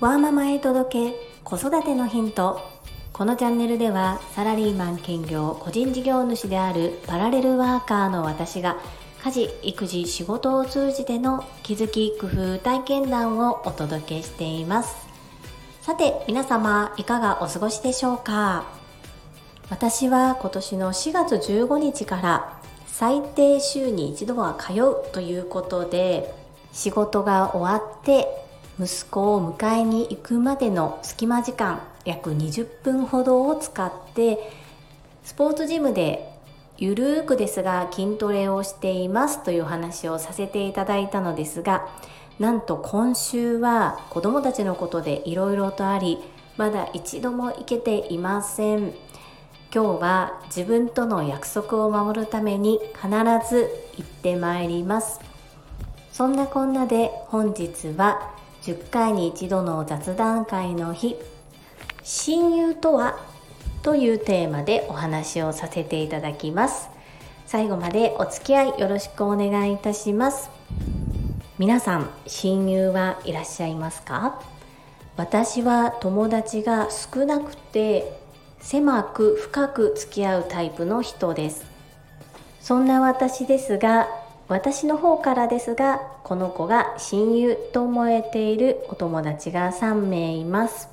ワーママへ届け子育てのヒント。このチャンネルではサラリーマン兼業個人事業主であるパラレルワーカーの私が家事育児仕事を通じての気づき工夫体験談をお届けしています。さて皆様いかがお過ごしでしょうか？私は今年の4月15日から最低週に一度は通うということで仕事が終わって息子を迎えに行くまでの隙間時間約20分ほどを使ってスポーツジムでゆるーくですが筋トレをしていますという話をさせていただいたのですがなんと今週は子供たちのことでいろいろとありまだ一度も行けていません。今日は自分との約束を守るために必ず行ってまいります。そんなこんなで本日は10回に一度の雑談会の日。親友とは？というテーマでお話をさせていただきます。最後までお付き合いよろしくお願いいたします。皆さん親友はいらっしゃいますか？私は友達が少なくて狭く深く付き合うタイプの人です。そんな私ですが私の方からですがこの子が親友と思えているお友達が3名います。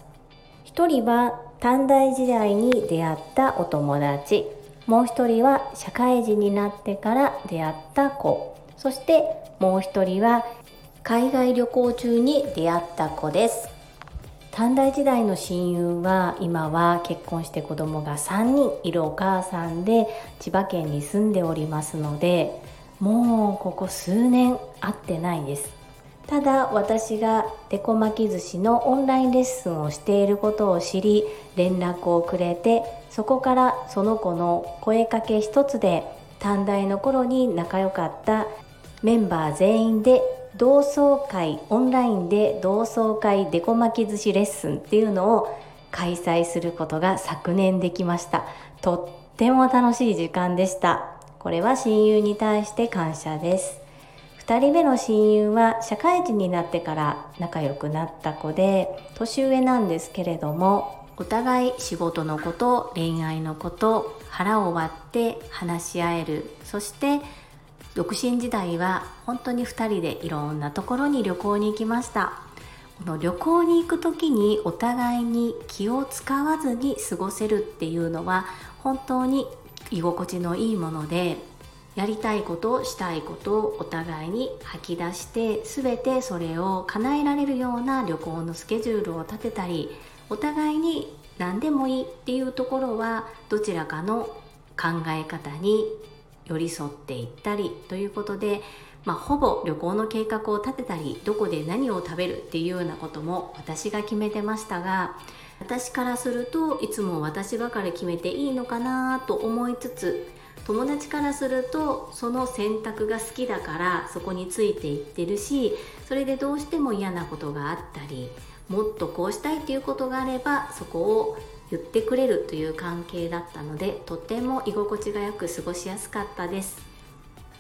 1人は短大時代に出会ったお友達。もう1人は社会人になってから出会った子。そしてもう1人は海外旅行中に出会った子です。短大時代の親友は今は結婚して子供が3人いるお母さんで千葉県に住んでおりますのでもうここ数年会ってないです。ただ私がデコ巻き寿司のオンラインレッスンをしていることを知り連絡をくれてそこからその子の声かけ一つで短大の頃に仲良かったメンバー全員で同窓会オンラインで同窓会デコ巻き寿司レッスンっていうのを開催することが昨年できました。とっても楽しい時間でした。これは親友に対して感謝です。2人目の親友は社会人になってから仲良くなった子で年上なんですけれどもお互い仕事のこと恋愛のこと腹を割って話し合える。そして独身時代は本当に2人でいろんなところに旅行に行きました。この旅行に行く時にお互いに気を使わずに過ごせるっていうのは本当に居心地のいいものでやりたいことしたいことをお互いに吐き出して全てそれを叶えられるような旅行のスケジュールを立てたりお互いに何でもいいっていうところはどちらかの考え方に寄り添っていったりということで、まあ、ほぼ旅行の計画を立てたりどこで何を食べるっていうようなことも私が決めてましたが私からするといつも私ばかり決めていいのかなと思いつつ友達からするとその選択が好きだからそこについていってるしそれでどうしても嫌なことがあったりもっとこうしたいっていうことがあればそこを言ってくれるという関係だったのでとても居心地がよく過ごしやすかったです。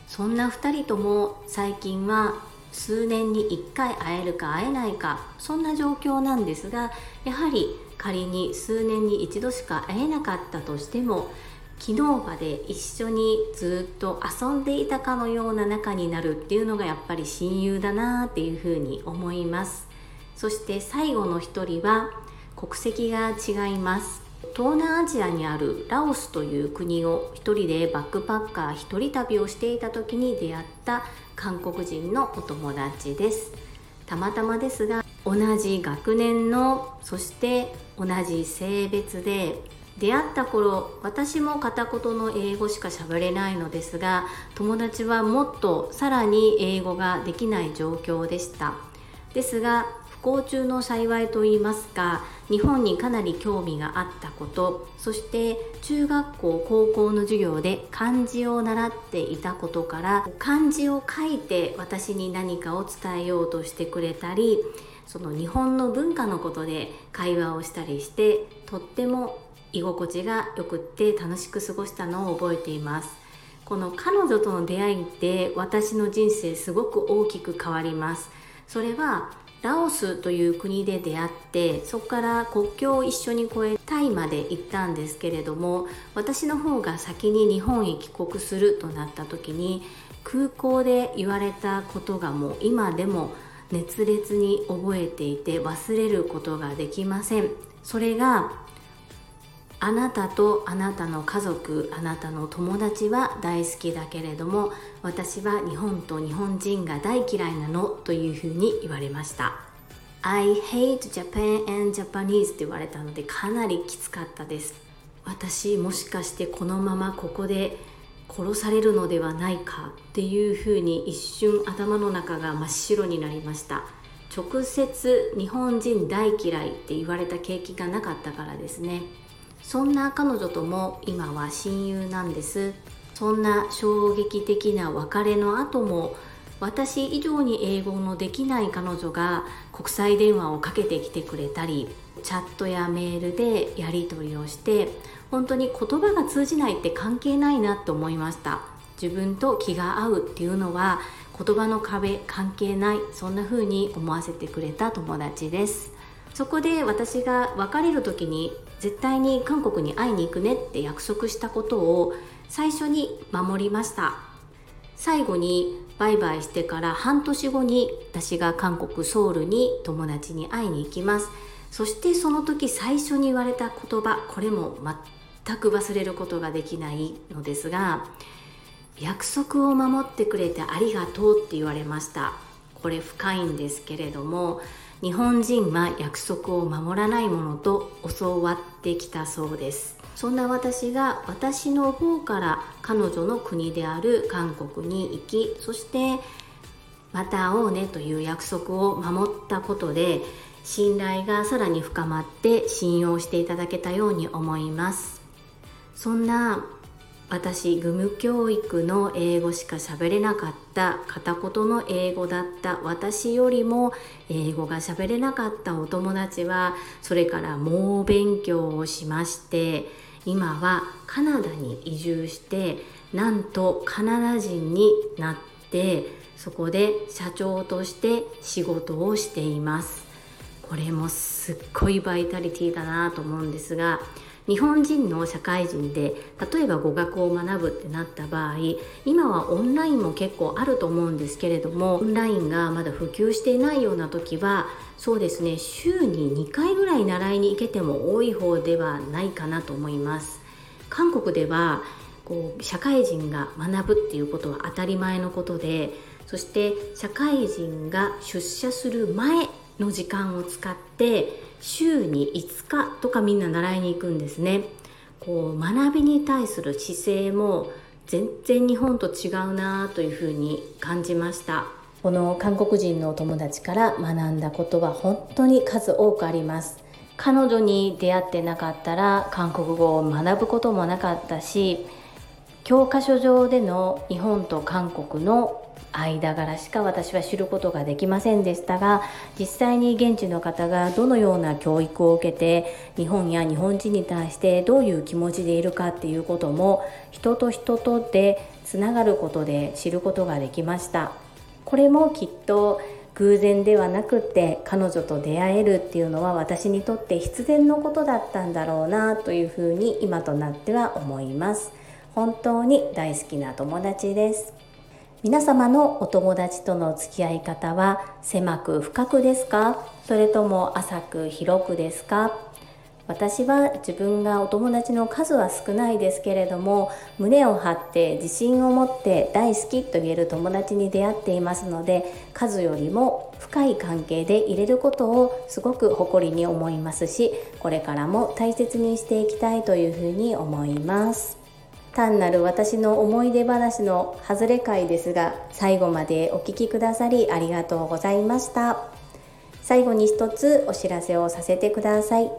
そんな2人とも最近は数年に1回会えるか会えないかそんな状況なんですがやはり仮に数年に一度しか会えなかったとしても昨日まで一緒にずっと遊んでいたかのような仲になるっていうのがやっぱり親友だなっていうふうに思います。そして最後の一人は国籍が違います。東南アジアにあるラオスという国を一人でバックパッカー一人旅をしていた時に出会った韓国人のお友達です。たまたまですが同じ学年のそして同じ性別で出会った頃私も片言の英語しか喋れないのですが友達はもっとさらに英語ができない状況でした。ですが不幸中の幸いと言いますか日本にかなり興味があったことそして中学校高校の授業で漢字を習っていたことから漢字を書いて私に何かを伝えようとしてくれたりその日本の文化のことで会話をしたりしてとっても居心地がよくって楽しく過ごしたのを覚えています。この彼女との出会いって私の人生すごく大きく変わります。それはラオスという国で出会ってそこから国境を一緒に越えタイまで行ったんですけれども私の方が先に日本へ帰国するとなった時に空港で言われたことがもう今でも熱烈に覚えていて忘れることができません。それがあなたとあなたの家族あなたの友達は大好きだけれども私は日本と日本人が大嫌いなのというふうに言われました。I hate Japan and Japanese って言われたのでかなりきつかったです。私もしかしてこのままここで殺されるのではないかっていうふうに一瞬頭の中が真っ白になりました。直接日本人大嫌いって言われた経験がなかったからですね。そんな彼女とも今は親友なんです。そんな衝撃的な別れの後も私以上に英語のできない彼女が国際電話をかけてきてくれたりチャットやメールでやり取りをして本当に言葉が通じないって関係ないなって思いました。自分と気が合うっていうのは言葉の壁関係ないそんな風に思わせてくれた友達です。そこで私が別れる時に絶対に韓国に会いに行くねって約束したことを最初に守りました。最後にバイバイしてから半年後に私が韓国ソウルに友達に会いに行きます。そしてその時最初に言われた言葉これも全く忘れることができないのですが約束を守ってくれてありがとうって言われました。これ深いんですけれども日本人は約束を守らないものと教わってきたそうです。そんな私が私の方から彼女の国である韓国に行きそしてまた会おうねという約束を守ったことで信頼がさらに深まって信用していただけたように思います。そんな私義務教育の英語しか喋れなかった片言の英語だった。私よりも英語が喋れなかったお友達はそれから猛勉強をしまして今はカナダに移住してなんとカナダ人になってそこで社長として仕事をしています。これもすっごいバイタリティだなと思うんですが日本人の社会人で例えば語学を学ぶってなった場合今はオンラインも結構あると思うんですけれどもオンラインがまだ普及していないような時はそうですね週に2回ぐらい習いに行けても多い方ではないかなと思います。韓国ではこう社会人が学ぶっていうことは当たり前のことでそして社会人が出社する前の時間を使って週に5日とかみんな習いに行くんですね。こう学びに対する姿勢も全然日本と違うなというふうに感じました。この韓国人のお友達から学んだことは本当に数多くあります。彼女に出会ってなかったら韓国語を学ぶこともなかったし教科書上での日本と韓国の間柄しか私は知ることができませんでしたが実際に現地の方がどのような教育を受けて日本や日本人に対してどういう気持ちでいるかっていうことも人と人とでつながることで知ることができました。これもきっと偶然ではなくって彼女と出会えるっていうのは私にとって必然のことだったんだろうなというふうに今となっては思います。本当に大好きな友達です。皆様のお友達との付き合い方は狭く深くですか？それとも浅く広くですか？私は自分がお友達の数は少ないですけれども胸を張って自信を持って大好きと言える友達に出会っていますので数よりも深い関係で入れることをすごく誇りに思いますしこれからも大切にしていきたいというふうに思います。単なる私の思い出話の外れ会ですが最後までお聴きくださりありがとうございました。最後に一つお知らせをさせてください。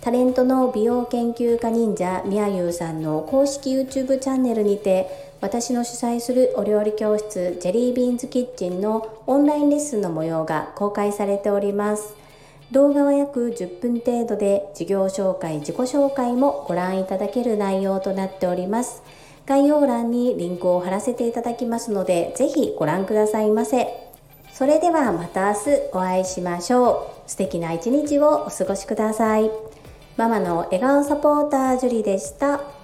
タレントの美容研究家忍者みやゆうさんの公式 YouTube チャンネルにて私の主催するお料理教室ジェリービーンズキッチンのオンラインレッスンの模様が公開されております。動画は約10分程度で事業紹介、自己紹介もご覧いただける内容となっております。概要欄にリンクを貼らせていただきますので、ぜひご覧くださいませ。それではまた明日お会いしましょう素敵な一日をお過ごしくださいママの笑顔サポータージュリでした。